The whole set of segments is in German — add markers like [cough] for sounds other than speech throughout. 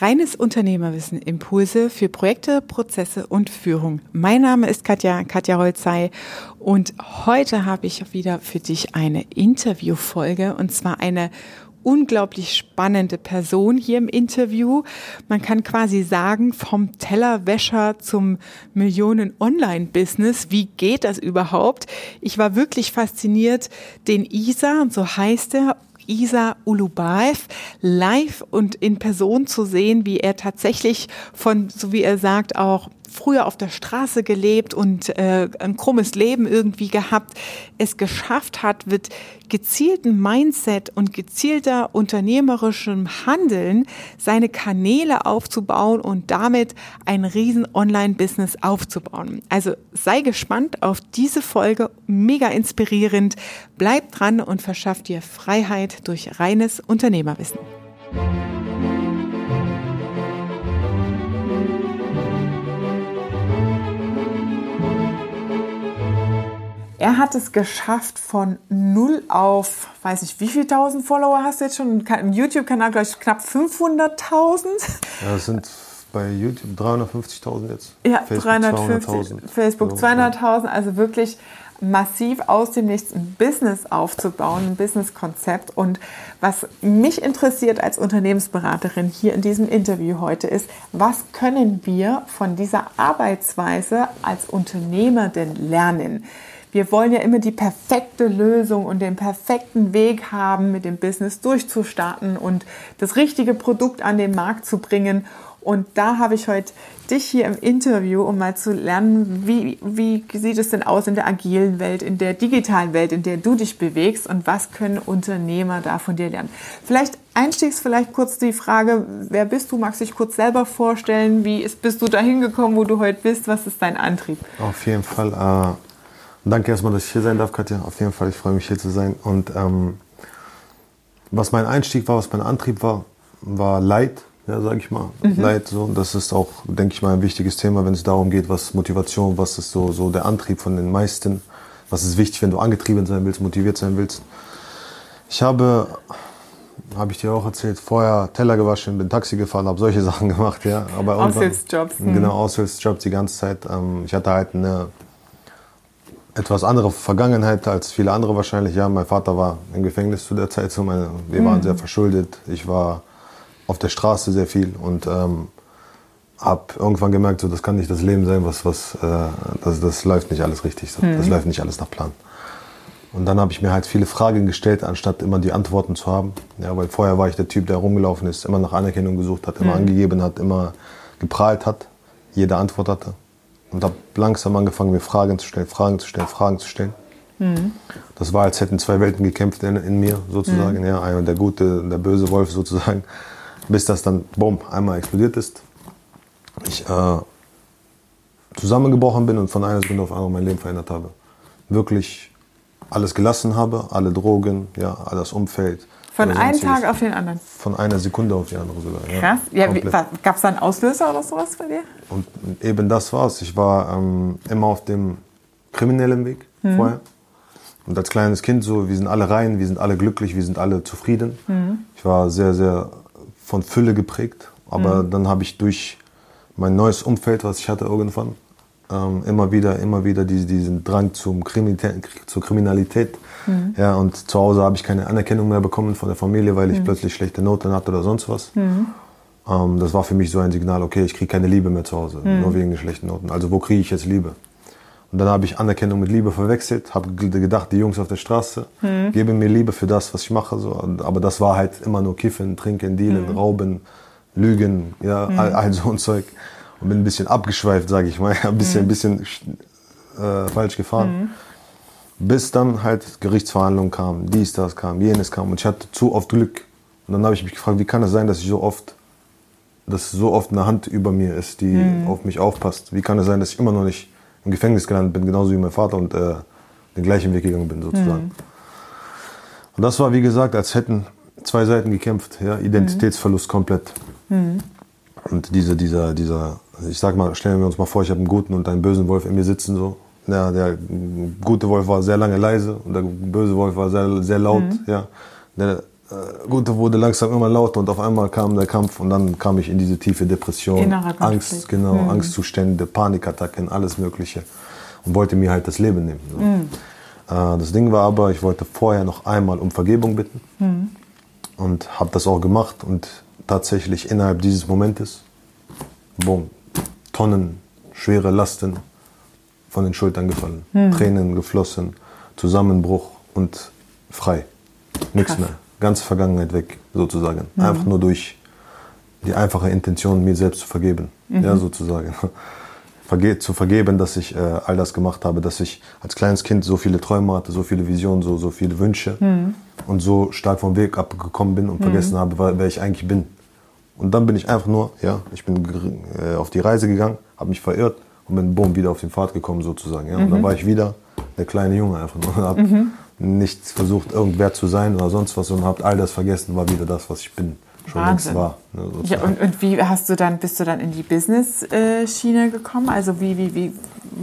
Reines Unternehmerwissen, Impulse für Projekte, Prozesse und Führung. Mein Name ist Katja, Katja Holzei und heute habe ich wieder für dich eine Interviewfolge und zwar eine unglaublich spannende Person hier im Interview. Man kann quasi sagen, vom Tellerwäscher zum Millionen-Online-Business. Wie geht das überhaupt? Ich war wirklich fasziniert, den Isa, so heißt er, Isa Ulubaev live und in Person zu sehen, wie er tatsächlich von, so wie er sagt, auch früher auf der Straße gelebt und äh, ein krummes Leben irgendwie gehabt, es geschafft hat, mit gezielten Mindset und gezielter unternehmerischem Handeln seine Kanäle aufzubauen und damit ein riesen Online-Business aufzubauen. Also sei gespannt auf diese Folge, mega inspirierend. Bleib dran und verschaff dir Freiheit durch reines Unternehmerwissen. Er hat es geschafft von null auf, weiß ich, wie viel tausend Follower hast du jetzt schon? Ein YouTube-Kanal, glaube ich, knapp 500.000. Ja, das sind bei YouTube 350.000 jetzt. Ja, Facebook 350, Facebook 200.000, also wirklich massiv aus dem Nichts ein Business aufzubauen, ein Businesskonzept. Und was mich interessiert als Unternehmensberaterin hier in diesem Interview heute ist, was können wir von dieser Arbeitsweise als Unternehmer denn lernen? Wir wollen ja immer die perfekte Lösung und den perfekten Weg haben, mit dem Business durchzustarten und das richtige Produkt an den Markt zu bringen. Und da habe ich heute dich hier im Interview, um mal zu lernen, wie, wie sieht es denn aus in der agilen Welt, in der digitalen Welt, in der du dich bewegst und was können Unternehmer da von dir lernen. Vielleicht einstiegs vielleicht kurz die Frage, wer bist du? Magst du dich kurz selber vorstellen? Wie ist, bist du da hingekommen, wo du heute bist? Was ist dein Antrieb? Auf jeden Fall. Äh Danke erstmal, dass ich hier sein darf, Katja. Auf jeden Fall, ich freue mich hier zu sein. Und ähm, was mein Einstieg war, was mein Antrieb war, war Leid, ja, sage ich mal. Mhm. Leid, so. Das ist auch, denke ich mal, ein wichtiges Thema, wenn es darum geht, was Motivation, was ist so, so der Antrieb von den meisten. Was ist wichtig, wenn du angetrieben sein willst, motiviert sein willst. Ich habe, habe ich dir auch erzählt, vorher Teller gewaschen, bin Taxi gefahren, habe solche [laughs] Sachen gemacht, ja. Aber Aushilfsjobs. Genau, Aushilfsjobs die ganze Zeit. Ähm, ich hatte halt eine etwas andere Vergangenheit als viele andere wahrscheinlich. Ja, mein Vater war im Gefängnis zu der Zeit. So meine, wir waren mhm. sehr verschuldet. Ich war auf der Straße sehr viel und ähm, habe irgendwann gemerkt, so, das kann nicht das Leben sein, was, was, äh, das, das läuft nicht alles richtig. So. Mhm. Das läuft nicht alles nach Plan. Und dann habe ich mir halt viele Fragen gestellt, anstatt immer die Antworten zu haben. Ja, weil vorher war ich der Typ, der rumgelaufen ist, immer nach Anerkennung gesucht hat, immer mhm. angegeben hat, immer geprahlt hat, jede Antwort hatte und habe langsam angefangen, mir Fragen zu stellen, Fragen zu stellen, Fragen zu stellen. Mhm. Das war, als hätten zwei Welten gekämpft in, in mir sozusagen. Mhm. Ja, einmal der gute, der böse Wolf sozusagen, bis das dann, bumm, einmal explodiert ist. Ich äh, zusammengebrochen bin und von einer Sekunde auf andere mein Leben verändert habe. Wirklich alles gelassen habe, alle Drogen, ja, alles Umfeld, von einem Tag auf den anderen? Von einer Sekunde auf die andere sogar. Krass. Ja, ja Gab es da einen Auslöser oder sowas bei dir? Und eben das war's. Ich war ähm, immer auf dem kriminellen Weg mhm. vorher. Und als kleines Kind so, wir sind alle rein, wir sind alle glücklich, wir sind alle zufrieden. Mhm. Ich war sehr, sehr von Fülle geprägt. Aber mhm. dann habe ich durch mein neues Umfeld, was ich hatte irgendwann, ähm, immer wieder, immer wieder diesen, diesen Drang zum Kriminalität, zur Kriminalität Mhm. Ja, und zu Hause habe ich keine Anerkennung mehr bekommen von der Familie, weil ich mhm. plötzlich schlechte Noten hatte oder sonst was. Mhm. Ähm, das war für mich so ein Signal, okay, ich kriege keine Liebe mehr zu Hause, mhm. nur wegen den schlechten Noten. Also wo kriege ich jetzt Liebe? Und dann habe ich Anerkennung mit Liebe verwechselt, habe gedacht, die Jungs auf der Straße mhm. geben mir Liebe für das, was ich mache. So. Aber das war halt immer nur Kiffen, Trinken, Dealen, mhm. Rauben, Lügen, ja, all, all, so ein Zeug. Und bin ein bisschen abgeschweift, sage ich mal, [laughs] ein bisschen, ein bisschen äh, falsch gefahren. Bis dann halt Gerichtsverhandlungen kamen, dies, das kam, jenes kam. Und ich hatte zu oft Glück. Und dann habe ich mich gefragt, wie kann es sein, dass ich so oft, dass so oft eine Hand über mir ist, die mhm. auf mich aufpasst? Wie kann es sein, dass ich immer noch nicht im Gefängnis gelandet bin, genauso wie mein Vater und äh, den gleichen Weg gegangen bin, sozusagen. Mhm. Und das war, wie gesagt, als hätten zwei Seiten gekämpft. Ja? Identitätsverlust mhm. komplett. Und diese, dieser, dieser, ich sag mal, stellen wir uns mal vor, ich habe einen guten und einen bösen Wolf in mir sitzen so. Ja, der gute Wolf war sehr lange leise und der böse Wolf war sehr, sehr laut. Mhm. Ja. Der äh, Gute wurde langsam immer lauter und auf einmal kam der Kampf und dann kam ich in diese tiefe Depression. Angst, genau, Mhm. Angstzustände, Panikattacken, alles Mögliche und wollte mir halt das Leben nehmen. So. Mhm. Äh, das Ding war aber, ich wollte vorher noch einmal um Vergebung bitten Mhm. und habe das auch gemacht und tatsächlich innerhalb dieses Momentes, boom, Tonnen schwere Lasten von den Schultern gefallen, Hm. Tränen geflossen, Zusammenbruch und frei. Nichts Krass. Mehr. Ganze Vergangenheit weg, sozusagen. Einfach nur durch die einfache Intention, mir selbst zu vergeben. Mhm. Ja, sozusagen. Verge zu vergeben, dass ich äh, all das gemacht habe, dass ich als kleines Kind so viele Träume hatte, so viele Visionen, so, so viele Wünsche Mhm. und so stark vom Weg abgekommen bin und vergessen habe, wer ich eigentlich bin. Und dann bin ich einfach nur, ja, ich bin äh, auf die Reise gegangen, habe mich verirrt und bin bumm wieder auf den Pfad gekommen sozusagen. Ja. Und Mhm. dann war ich wieder der kleine Junge einfach nur [laughs] und habe nicht versucht, irgendwer zu sein oder sonst was und habe all das vergessen, war wieder das, was ich bin, schon Wahnsinn. längst war. Ne, Ja, und, und wie hast du dann, bist du dann in die Business-Schiene gekommen? Also wie, wie, wie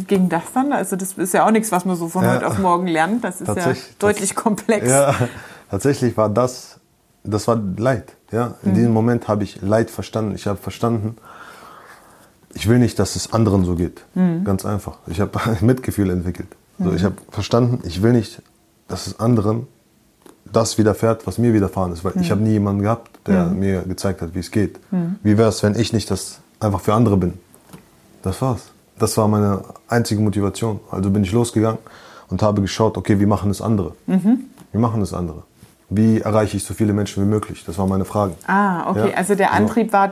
ging das dann? Also das ist ja auch nichts, was man so von Ja. heute auf morgen lernt. Das ist ja deutlich komplex. Ja, [laughs] tatsächlich war das, das war Leid. Ja, in Mhm. diesem Moment habe ich Leid verstanden. Ich habe verstanden, ich will nicht, dass es anderen so geht. Mhm. Ganz einfach. Ich habe [laughs] Mitgefühl entwickelt. So, ich habe verstanden, ich will nicht, dass es anderen das widerfährt, was mir widerfahren ist. Weil Mhm. ich habe nie jemanden gehabt, der mir gezeigt hat, wie es geht. Wie wäre es, wenn ich nicht das einfach für andere bin? Das war's. Das war meine einzige Motivation. Also bin ich losgegangen und habe geschaut, okay, wie machen es andere? Wie machen es andere? Wie erreiche ich so viele Menschen wie möglich? Das waren meine Fragen. Ah, okay. Ja, Also der genau. Antrieb war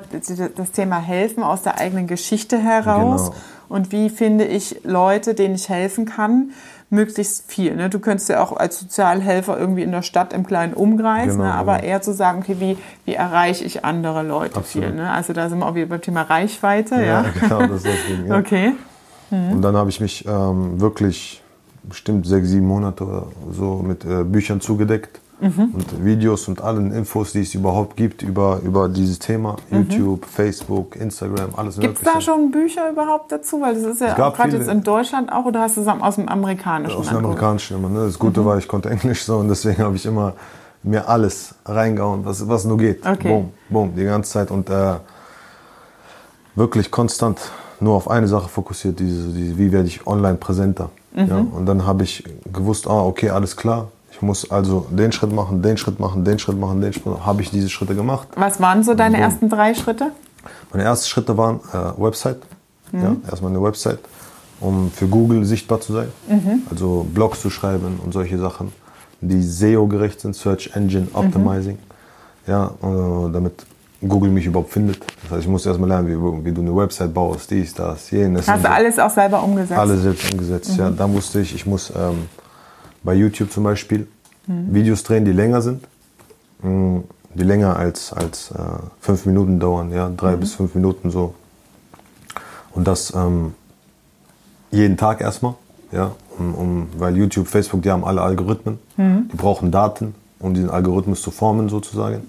das Thema Helfen aus der eigenen Geschichte heraus. Genau. Und wie finde ich Leute, denen ich helfen kann, möglichst viel. Ne? Du könntest ja auch als Sozialhelfer irgendwie in der Stadt im kleinen Umkreis, Genau, ne? aber genau. eher zu sagen, okay, wie, wie erreiche ich andere Leute Absolut. viel. Ne? Also da sind wir auch wieder beim Thema Reichweite. Ja, Ja, [laughs] genau, das ist das Ding. Ja. Okay. Und dann habe ich mich ähm, wirklich bestimmt sechs, sieben Monate oder so mit äh, Büchern zugedeckt Mhm. und Videos und allen Infos, die es überhaupt gibt über, über dieses Thema. YouTube, Facebook, Instagram, alles Mhm. Gibt es Mögliche. da schon Bücher überhaupt dazu? Weil das ist ja gerade jetzt in Deutschland auch, oder hast du es aus dem amerikanischen Aus dem? Amerikanischen immer. Ne? Das Gute Mhm. war, ich konnte Englisch so und deswegen habe ich immer mir alles reingehauen, was, was nur geht. Okay. Boom, boom, die ganze Zeit und äh, wirklich konstant nur auf eine Sache fokussiert, diese, diese, wie werde ich online präsenter. Mhm. Ja? Und dann habe ich gewusst, ah, okay, alles klar, ich muss also den Schritt machen, den Schritt machen, den Schritt machen, den Schritt machen. Habe ich diese Schritte gemacht. Was waren so deine Boom. ersten drei Schritte? Meine ersten Schritte waren äh, Website. Mhm. Ja, erstmal eine Website, um für Google sichtbar zu sein. Mhm. Also Blogs zu schreiben und solche Sachen, die SEO-gerecht sind, Search Engine Mhm. Optimizing. Ja, äh, damit Google mich überhaupt findet. Das heißt, ich muss erstmal lernen, wie, wie du eine Website baust, dies, das, jenes. Hast du alles auch selber umgesetzt? alles selbst umgesetzt. Ja, dann wusste ich, ich muss ähm, bei YouTube zum Beispiel. Videos drehen, die länger sind, mh, die länger als, als äh, fünf Minuten dauern, ja, drei bis fünf Minuten so. Und das ähm, jeden Tag erstmal, ja, um, um, weil YouTube, Facebook, die haben alle Algorithmen, die brauchen Daten, um diesen Algorithmus zu formen sozusagen,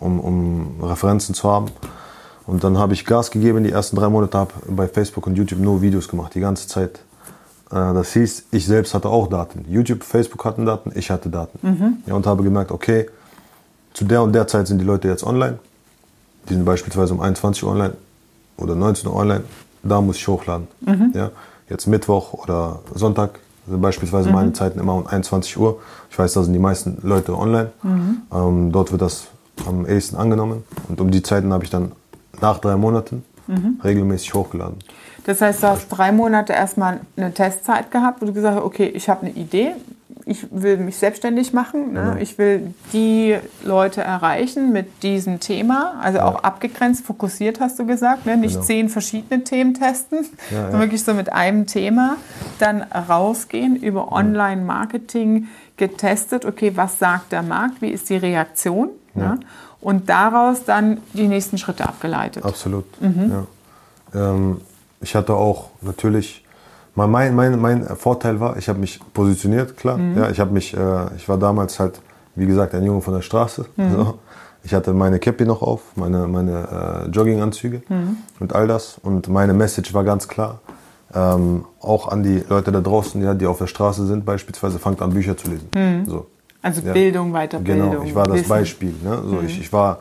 um, um Referenzen zu haben. Und dann habe ich Gas gegeben, die ersten drei Monate habe bei Facebook und YouTube nur Videos gemacht, die ganze Zeit. Äh, Das hieß, ich selbst hatte auch Daten. YouTube, Facebook hatten Daten, ich hatte Daten. Ja, und habe gemerkt, okay, zu der und der Zeit sind die Leute jetzt online. Die sind beispielsweise um 21 Uhr online oder 19 Uhr online. Da muss ich hochladen. Ja, jetzt Mittwoch oder Sonntag sind beispielsweise meine Zeiten immer um 21 Uhr. Ich weiß, da sind die meisten Leute online. Ähm, dort wird das am ehesten angenommen. Und um die Zeiten habe ich dann nach drei Monaten regelmäßig hochgeladen. Das heißt, du hast drei Monate erstmal eine Testzeit gehabt, wo du gesagt hast, okay, ich habe eine Idee, ich will mich selbstständig machen, ne? Genau. ich will die Leute erreichen mit diesem Thema, also auch abgegrenzt, fokussiert hast du gesagt, ne? nicht Genau. zehn verschiedene Themen testen, Ja, sondern ja. wirklich so mit einem Thema dann rausgehen, über Online-Marketing getestet, okay, was sagt der Markt, wie ist die Reaktion Ja. ne? und daraus dann die nächsten Schritte abgeleitet. Absolut. Ja. Ähm, ich hatte auch natürlich, mein, mein, mein, mein Vorteil war, ich habe mich positioniert, klar. Ja, ich habe mich, äh, ich war damals halt, wie gesagt, ein Junge von der Straße. So. Ich hatte meine Cappy noch auf, meine, meine äh, Jogginganzüge und all das. Und meine Message war ganz klar. Ähm, auch an die Leute da draußen, ja, die auf der Straße sind, beispielsweise, fangt an, Bücher zu lesen. So. Also ja. Bildung, Weiterbildung. Genau, ich war das Wissen. Beispiel. Ne? So, mhm. ich, ich, war,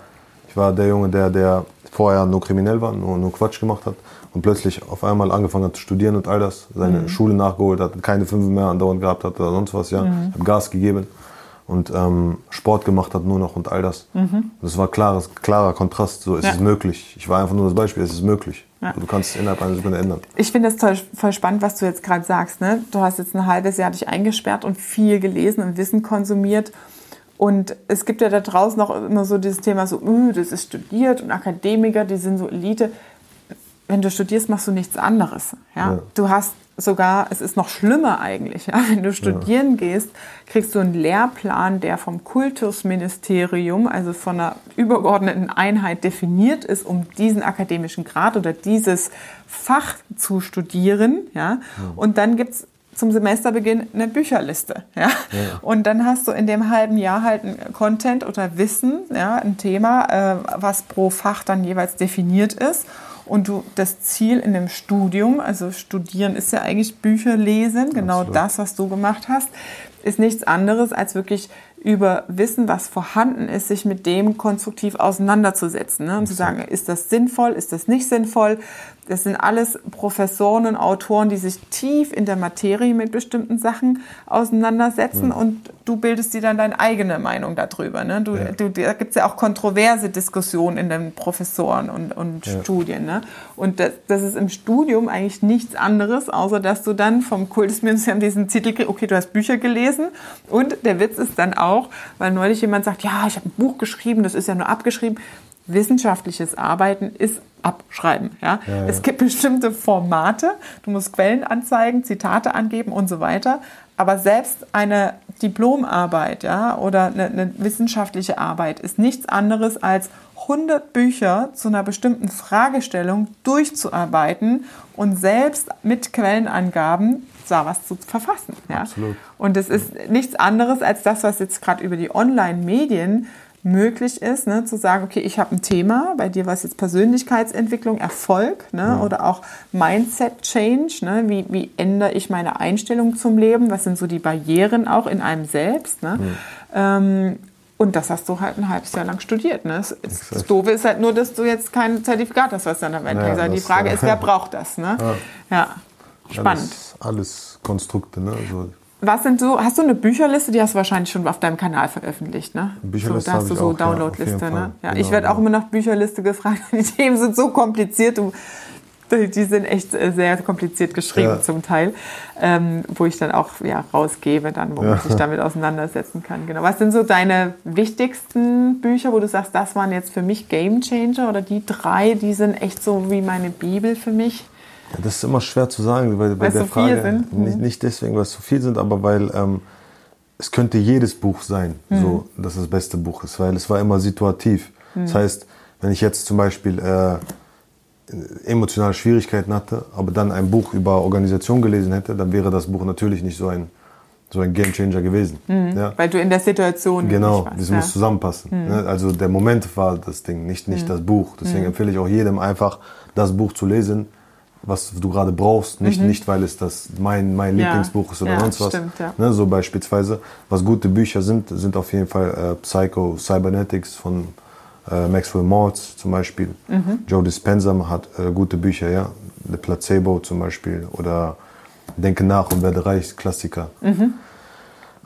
ich war der Junge, der, der vorher nur kriminell war, nur, nur Quatsch gemacht hat und plötzlich auf einmal angefangen hat zu studieren und all das, seine mhm. Schule nachgeholt hat, keine fünf mehr andauernd gehabt hat oder sonst was, ja. Mhm. Habe Gas gegeben und ähm, Sport gemacht hat nur noch und all das. Mhm. Das war klares, klarer Kontrast, so ist ja. es möglich. Ich war einfach nur das Beispiel, es ist möglich. Ja. Du kannst es innerhalb einer Sekunde ändern. Ich finde das toll, voll spannend, was du jetzt gerade sagst. Ne? Du hast jetzt ein halbes Jahr dich eingesperrt und viel gelesen und Wissen konsumiert. Und es gibt ja da draußen auch immer so dieses Thema, so, uh, das ist studiert und Akademiker, die sind so Elite wenn du studierst, machst du nichts anderes. Ja? ja. Du hast sogar, es ist noch schlimmer eigentlich, ja? wenn du studieren ja. gehst, kriegst du einen Lehrplan, der vom Kultusministerium, also von einer übergeordneten Einheit definiert ist, um diesen akademischen Grad oder dieses Fach zu studieren. Ja? Und dann gibt es zum Semesterbeginn eine Bücherliste. Ja? ja? Und dann hast du in dem halben Jahr halt ein Content oder Wissen, ja, ein Thema, äh, was pro Fach dann jeweils definiert ist und du das Ziel in dem Studium, also studieren ist ja eigentlich Bücher lesen, genau Absolut. das, was du gemacht hast, ist nichts anderes als wirklich über Wissen, was vorhanden ist, sich mit dem konstruktiv auseinanderzusetzen. Ne? Und zu sagen, ist das sinnvoll, ist das nicht sinnvoll? Das sind alles Professoren und Autoren, die sich tief in der Materie mit bestimmten Sachen auseinandersetzen ja. und du bildest dir dann deine eigene Meinung darüber. Ne? Du, ja. du, da gibt es ja auch kontroverse Diskussionen in den Professoren und, und ja. Studien. Ne? Und das, das ist im Studium eigentlich nichts anderes, außer dass du dann vom Kultusministerium diesen Titel kriegst, okay, du hast Bücher gelesen und der Witz ist dann auch, weil neulich jemand sagt, ja, ich habe ein Buch geschrieben, das ist ja nur abgeschrieben. Wissenschaftliches Arbeiten ist abschreiben. Ja? ja. Es gibt bestimmte Formate, du musst Quellen anzeigen, Zitate angeben und so weiter. Aber selbst eine Diplomarbeit ja, oder eine, eine wissenschaftliche Arbeit ist nichts anderes als 100 Bücher zu einer bestimmten Fragestellung durchzuarbeiten und selbst mit Quellenangaben da was zu verfassen. Ja? Absolut. Und es ist nichts anderes als das, was jetzt gerade über die Online-Medien möglich ist, ne, zu sagen, okay, ich habe ein Thema, bei dir war es jetzt Persönlichkeitsentwicklung, Erfolg ne, ja. oder auch Mindset-Change, ne, wie, wie ändere ich meine Einstellung zum Leben, was sind so die Barrieren auch in einem selbst. Ne? Ja. Ähm, und das hast du halt ein halbes Jahr lang studiert. Ne? Das, das Doofe ist halt nur, dass du jetzt kein Zertifikat hast, was dann am Ende ja, Die Frage ist, wer braucht das? Ne? Ja. Spannend. Ja, alles Konstrukte, ne? Also was sind so, hast du eine Bücherliste, die hast du wahrscheinlich schon auf deinem Kanal veröffentlicht, ne? Bücherliste so, da hast du so Downloadliste, ja, ne? Ja, genau, ich werde auch immer nach Bücherliste gefragt. [laughs] Die Themen sind so kompliziert, die sind echt sehr kompliziert geschrieben ja. zum Teil, ähm, wo ich dann auch ja, rausgebe, dann, wo ja. man sich damit auseinandersetzen kann. Genau. Was sind so deine wichtigsten Bücher, wo du sagst, das waren jetzt für mich Game Changer oder die drei, die sind echt so wie meine Bibel für mich? Ja, das ist immer schwer zu sagen, weil bei der so Frage sind. Nicht, mhm. nicht, deswegen, weil es zu viel sind, aber weil ähm, es könnte jedes Buch sein, mhm. so, dass das beste Buch ist, weil es war immer situativ. Mhm. Das heißt, wenn ich jetzt zum Beispiel äh, emotionale Schwierigkeiten hatte, aber dann ein Buch über Organisation gelesen hätte, dann wäre das Buch natürlich nicht so ein so ein Gamechanger gewesen. Mhm. Ja. Weil du in der Situation genau, das ja. muss zusammenpassen. Mhm. Also der Moment war das Ding, nicht nicht mhm. das Buch. Deswegen empfehle ich auch jedem einfach das Buch zu lesen, was du gerade brauchst, nicht, mhm. nicht weil es das mein, mein ja. Lieblingsbuch ist oder ja, sonst was. Stimmt, ja. ne, so beispielsweise, was gute Bücher sind, sind auf jeden Fall äh, Psycho Cybernetics von äh, Maxwell Maltz zum Beispiel. Mhm. Joe Dispenza hat äh, gute Bücher, ja. The Placebo zum Beispiel oder Denke nach und werde reich, Klassiker. Mhm.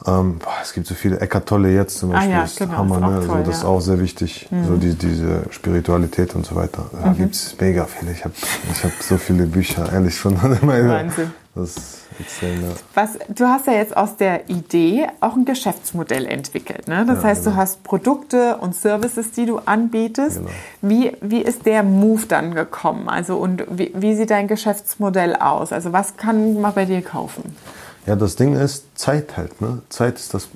Ähm, boah, es gibt so viele. Eckart Tolle jetzt zum Beispiel. Ah, ja, genau, Hammer, ne? Toll, also, das ja. ist auch sehr wichtig. Mhm. So die, diese Spiritualität und so weiter. Da mhm. gibt es mega viele. Ich habe ich hab so viele Bücher, ehrlich schon. Wahnsinn. Das ist extrem, ja. Was, du hast ja jetzt aus der Idee auch ein Geschäftsmodell entwickelt. Ne? Das ja, heißt, genau. du hast Produkte und Services, die du anbietest. Genau. Wie, wie ist der Move dann gekommen? Also und wie, wie sieht dein Geschäftsmodell aus? Also was kann man bei dir kaufen? Ja, das Ding ist Zeit halt. Ne? Zeit ist das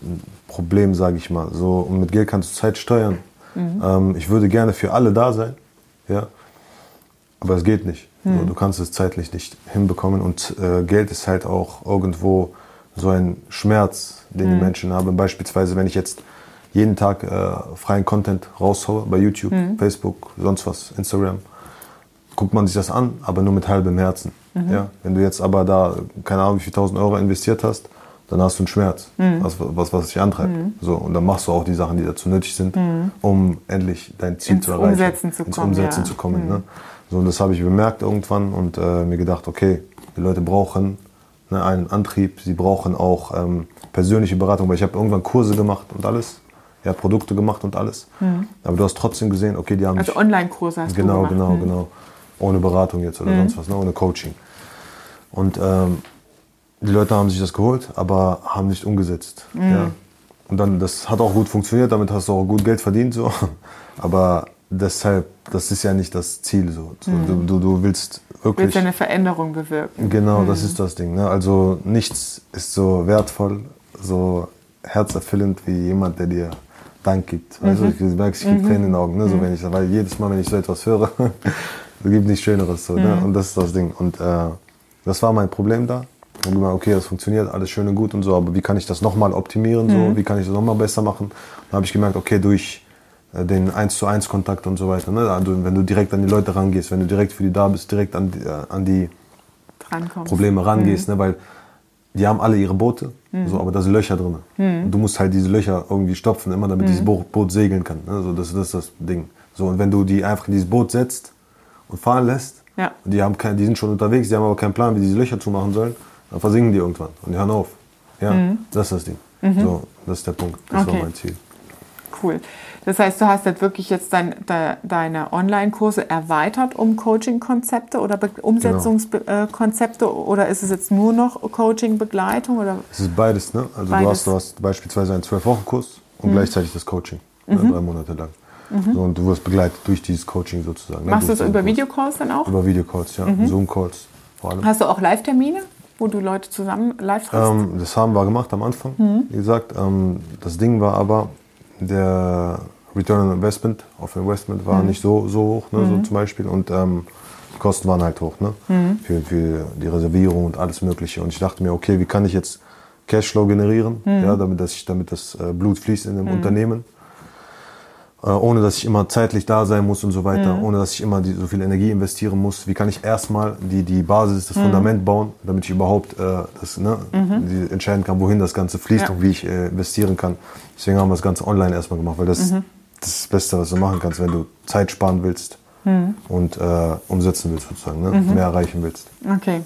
Problem, sage ich mal. So, und mit Geld kannst du Zeit steuern. Mhm. Ähm, ich würde gerne für alle da sein, ja, aber es geht nicht. Mhm. So, du kannst es zeitlich nicht hinbekommen und äh, Geld ist halt auch irgendwo so ein Schmerz, den mhm. die Menschen haben. Beispielsweise, wenn ich jetzt jeden Tag äh, freien Content raushaue bei YouTube, mhm. Facebook, sonst was, Instagram, guckt man sich das an, aber nur mit halbem Herzen. Mhm. Ja? Wenn du jetzt aber da, keine Ahnung, wie viel tausend Euro investiert hast dann hast du einen Schmerz, mhm. was, was, was dich antreibt. Mhm. So, und dann machst du auch die Sachen, die dazu nötig sind, mhm. um endlich dein Ziel ins zu erreichen. Umsetzen zu ins kommen, Umsetzen ja. zu kommen. Ne? So, und das habe ich bemerkt irgendwann und äh, mir gedacht, okay, die Leute brauchen ne, einen Antrieb, sie brauchen auch ähm, persönliche Beratung, weil ich habe irgendwann Kurse gemacht und alles, ja, Produkte gemacht und alles. Aber du hast trotzdem gesehen, okay, die haben Also Online-Kurse hast Genau, du gemacht. genau, Mhm. genau. Ohne Beratung jetzt oder sonst was, ne? ohne Coaching. Und ähm, die Leute haben sich das geholt, aber haben nicht umgesetzt. Mhm. Ja. Und dann, das hat auch gut funktioniert, damit hast du auch gut Geld verdient. So. [laughs] Aber deshalb, das ist ja nicht das Ziel. So. so du, du, du willst Willst wirklich. du eine Veränderung bewirken? Genau, das ist das Ding. Ne? Also nichts ist so wertvoll, so herzerfüllend wie jemand, der dir Dank gibt. Also ich merke, ich kriege Tränen in den Augen, ne? so, wenn ich, weil jedes Mal, wenn ich so etwas höre, [laughs] es gibt nichts Schöneres. So, ne? Und das ist das Ding. Und äh, das war mein Problem da. Ich habe gemeint, okay, das funktioniert, alles schön und gut und so, aber wie kann ich das nochmal optimieren, so? wie kann ich das nochmal besser machen? Dann habe ich gemerkt, okay, durch äh, den 1 zu 1 Kontakt und so weiter. Ne? Also, wenn du direkt an die Leute rangehst, wenn du direkt für die da bist, direkt an die, äh, an die. Probleme rangehst, ne? weil die haben alle ihre Boote, so, aber da sind Löcher drin. Und du musst halt diese Löcher irgendwie stopfen, immer damit dieses Boot, Boot segeln kann. Ne? So, das, das ist das Ding. So, und wenn du die einfach in dieses Boot setzt und fahren lässt, Ja. und die, haben kein, die sind schon unterwegs, die haben aber keinen Plan, wie die diese Löcher zumachen sollen, dann versinken die irgendwann und die hören auf. Ja, das ist das Ding. So, das ist der Punkt. Das Okay. war mein Ziel. Cool. Das heißt, du hast jetzt wirklich jetzt dein, de, deine Online-Kurse erweitert um Coaching-Konzepte oder Be Umsetzungskonzepte oder ist es jetzt nur noch Coaching-Begleitung oder Es ist beides, ne? Also Beides. du hast, du hast beispielsweise einen 12-Wochen-Kurs und gleichzeitig das Coaching, ne? drei Monate lang. So, und du wirst begleitet durch dieses Coaching sozusagen. ne? machst du es über. Videocalls dann auch? Über Videocalls, ja. Zoom-Calls vor allem. Hast du auch Live-Termine, wo du Leute zusammen live triffst? Ähm, das haben wir gemacht am Anfang, wie gesagt. Ähm, das Ding war aber, der Return on Investment auf Investment war nicht so, so hoch, ne, so zum Beispiel. Und ähm, die Kosten waren halt hoch, ne? Für, für die Reservierung und alles Mögliche. Und ich dachte mir, okay, wie kann ich jetzt Cashflow generieren, ja, damit, dass ich, damit das äh, Blut fließt in dem Unternehmen. Äh, ohne dass ich immer zeitlich da sein muss und so weiter, ohne dass ich immer die, so viel Energie investieren muss. Wie kann ich erstmal die, die Basis, das Fundament bauen, damit ich überhaupt äh, das, ne, die entscheiden kann, wohin das Ganze fließt Ja. und wie ich äh, investieren kann. Deswegen haben wir das Ganze online erstmal gemacht, weil das, das ist das Beste, was du machen kannst, wenn du Zeit sparen willst und äh, umsetzen willst sozusagen, ne? mehr erreichen willst. Okay.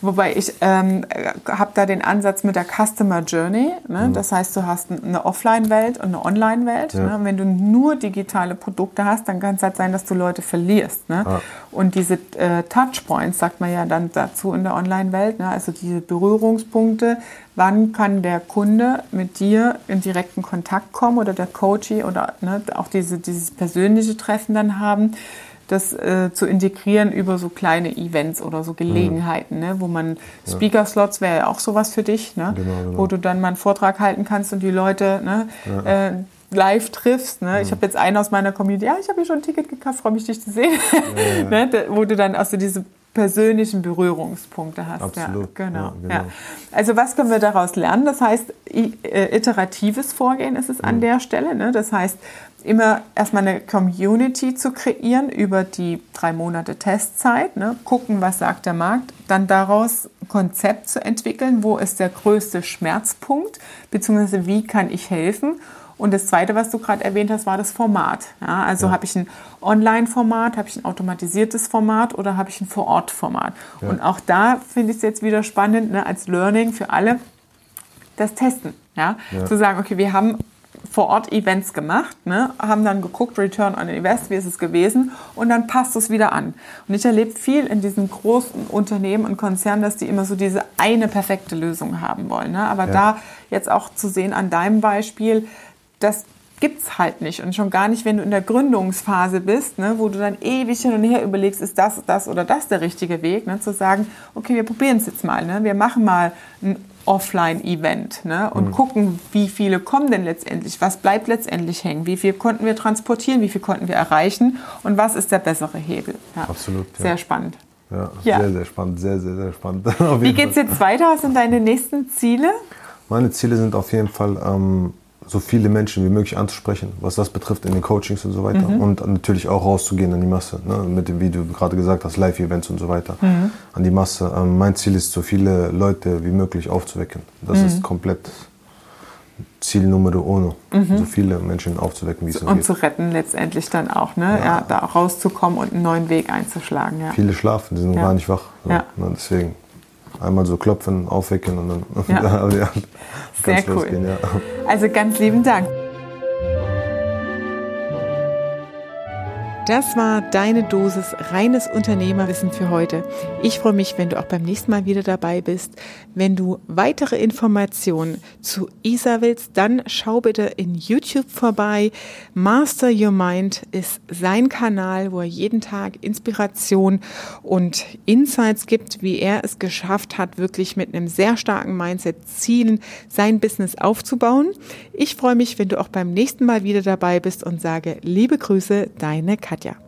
Wobei ich ähm, habe da den Ansatz mit der Customer Journey. Ne? Das heißt, du hast eine Offline-Welt und eine Online-Welt. Ja. Ne? Wenn du nur digitale Produkte hast, dann kann es halt sein, dass du Leute verlierst. Ne? Ja. Und diese äh, Touchpoints, sagt man ja dann dazu in der Online-Welt, ne? also diese Berührungspunkte, wann kann der Kunde mit dir in direkten Kontakt kommen oder der Coachee oder ne, auch diese, dieses persönliche Treffen dann haben das äh, zu integrieren über so kleine Events oder so Gelegenheiten, ne, wo man Speaker-Slots wäre ja auch sowas für dich, ne, Genau, genau. wo du dann mal einen Vortrag halten kannst und die Leute ne, äh, live triffst. Ne. Ich habe jetzt einen aus meiner Community, ja, ich habe hier schon ein Ticket gekauft, freue mich, dich zu sehen, [laughs] ne, da, wo du dann also diese persönlichen Berührungspunkte hast. Absolut, Ja, genau. ja, genau. Ja. Also was können wir daraus lernen? Das heißt, äh, iteratives Vorgehen ist es Mhm. an der Stelle. Ne? Das heißt, immer erstmal eine Community zu kreieren über die drei Monate Testzeit, ne? gucken, was sagt der Markt, dann daraus ein Konzept zu entwickeln, wo ist der größte Schmerzpunkt, beziehungsweise wie kann ich helfen. Und das Zweite, was du gerade erwähnt hast, war das Format. Ja, also habe ich ein Online-Format, habe ich ein automatisiertes Format oder habe ich ein Vor-Ort-Format? Und auch da finde ich es jetzt wieder spannend, ne, als Learning für alle, das Testen. Ja? Zu sagen, okay, wir haben vor Ort Events gemacht, ne? haben dann geguckt, Return on Invest, wie ist es gewesen und dann passt es wieder an. Und ich erlebe viel in diesen großen Unternehmen und Konzernen, dass die immer so diese eine perfekte Lösung haben wollen. Ne? Aber Ja. da jetzt auch zu sehen an deinem Beispiel, das gibt's halt nicht und schon gar nicht, wenn du in der Gründungsphase bist, ne, wo du dann ewig hin und her überlegst, ist das, das oder das der richtige Weg, ne, zu sagen, okay, wir probieren es jetzt mal, ne, wir machen mal ein Offline-Event ne, und gucken, wie viele kommen denn letztendlich, was bleibt letztendlich hängen, wie viel konnten wir transportieren, wie viel konnten wir erreichen und was ist der bessere Hebel. Ja. Absolut, ja. Sehr spannend. Ja, Ja. sehr, sehr spannend, sehr, sehr, sehr spannend. [laughs] Wie geht's Fall. jetzt weiter? Was sind deine nächsten Ziele? Meine Ziele sind auf jeden Fall, ähm, so viele Menschen wie möglich anzusprechen, was das betrifft in den Coachings und so weiter. Mhm. Und natürlich auch rauszugehen an die Masse, ne? mit dem, wie du gerade gesagt hast, Live-Events und so weiter, mhm. an die Masse. Ähm, mein Ziel ist, so viele Leute wie möglich aufzuwecken. Das mhm. ist komplett Ziel Nummer uno, mhm. so viele Menschen aufzuwecken, wie es Und geht. zu retten letztendlich dann auch, ne? Ja. ja. da rauszukommen und einen neuen Weg einzuschlagen. Ja. Viele schlafen, die sind ja. gar nicht wach. So, ja. ne? Deswegen einmal so klopfen, aufwecken und dann ja. [laughs] ja, Sehr cool. Losgehen, ja. Also ganz lieben Dank. Das war deine Dosis reines Unternehmerwissen für heute. Ich freue mich, wenn du auch beim nächsten Mal wieder dabei bist. Wenn du weitere Informationen zu Isa willst, dann schau bitte in YouTube vorbei. Master Your Mind ist sein Kanal, wo er jeden Tag Inspiration und Insights gibt, wie er es geschafft hat, wirklich mit einem sehr starken Mindset Zielen sein Business aufzubauen. Ich freue mich, wenn du auch beim nächsten Mal wieder dabei bist und sage liebe Grüße, deine Katja.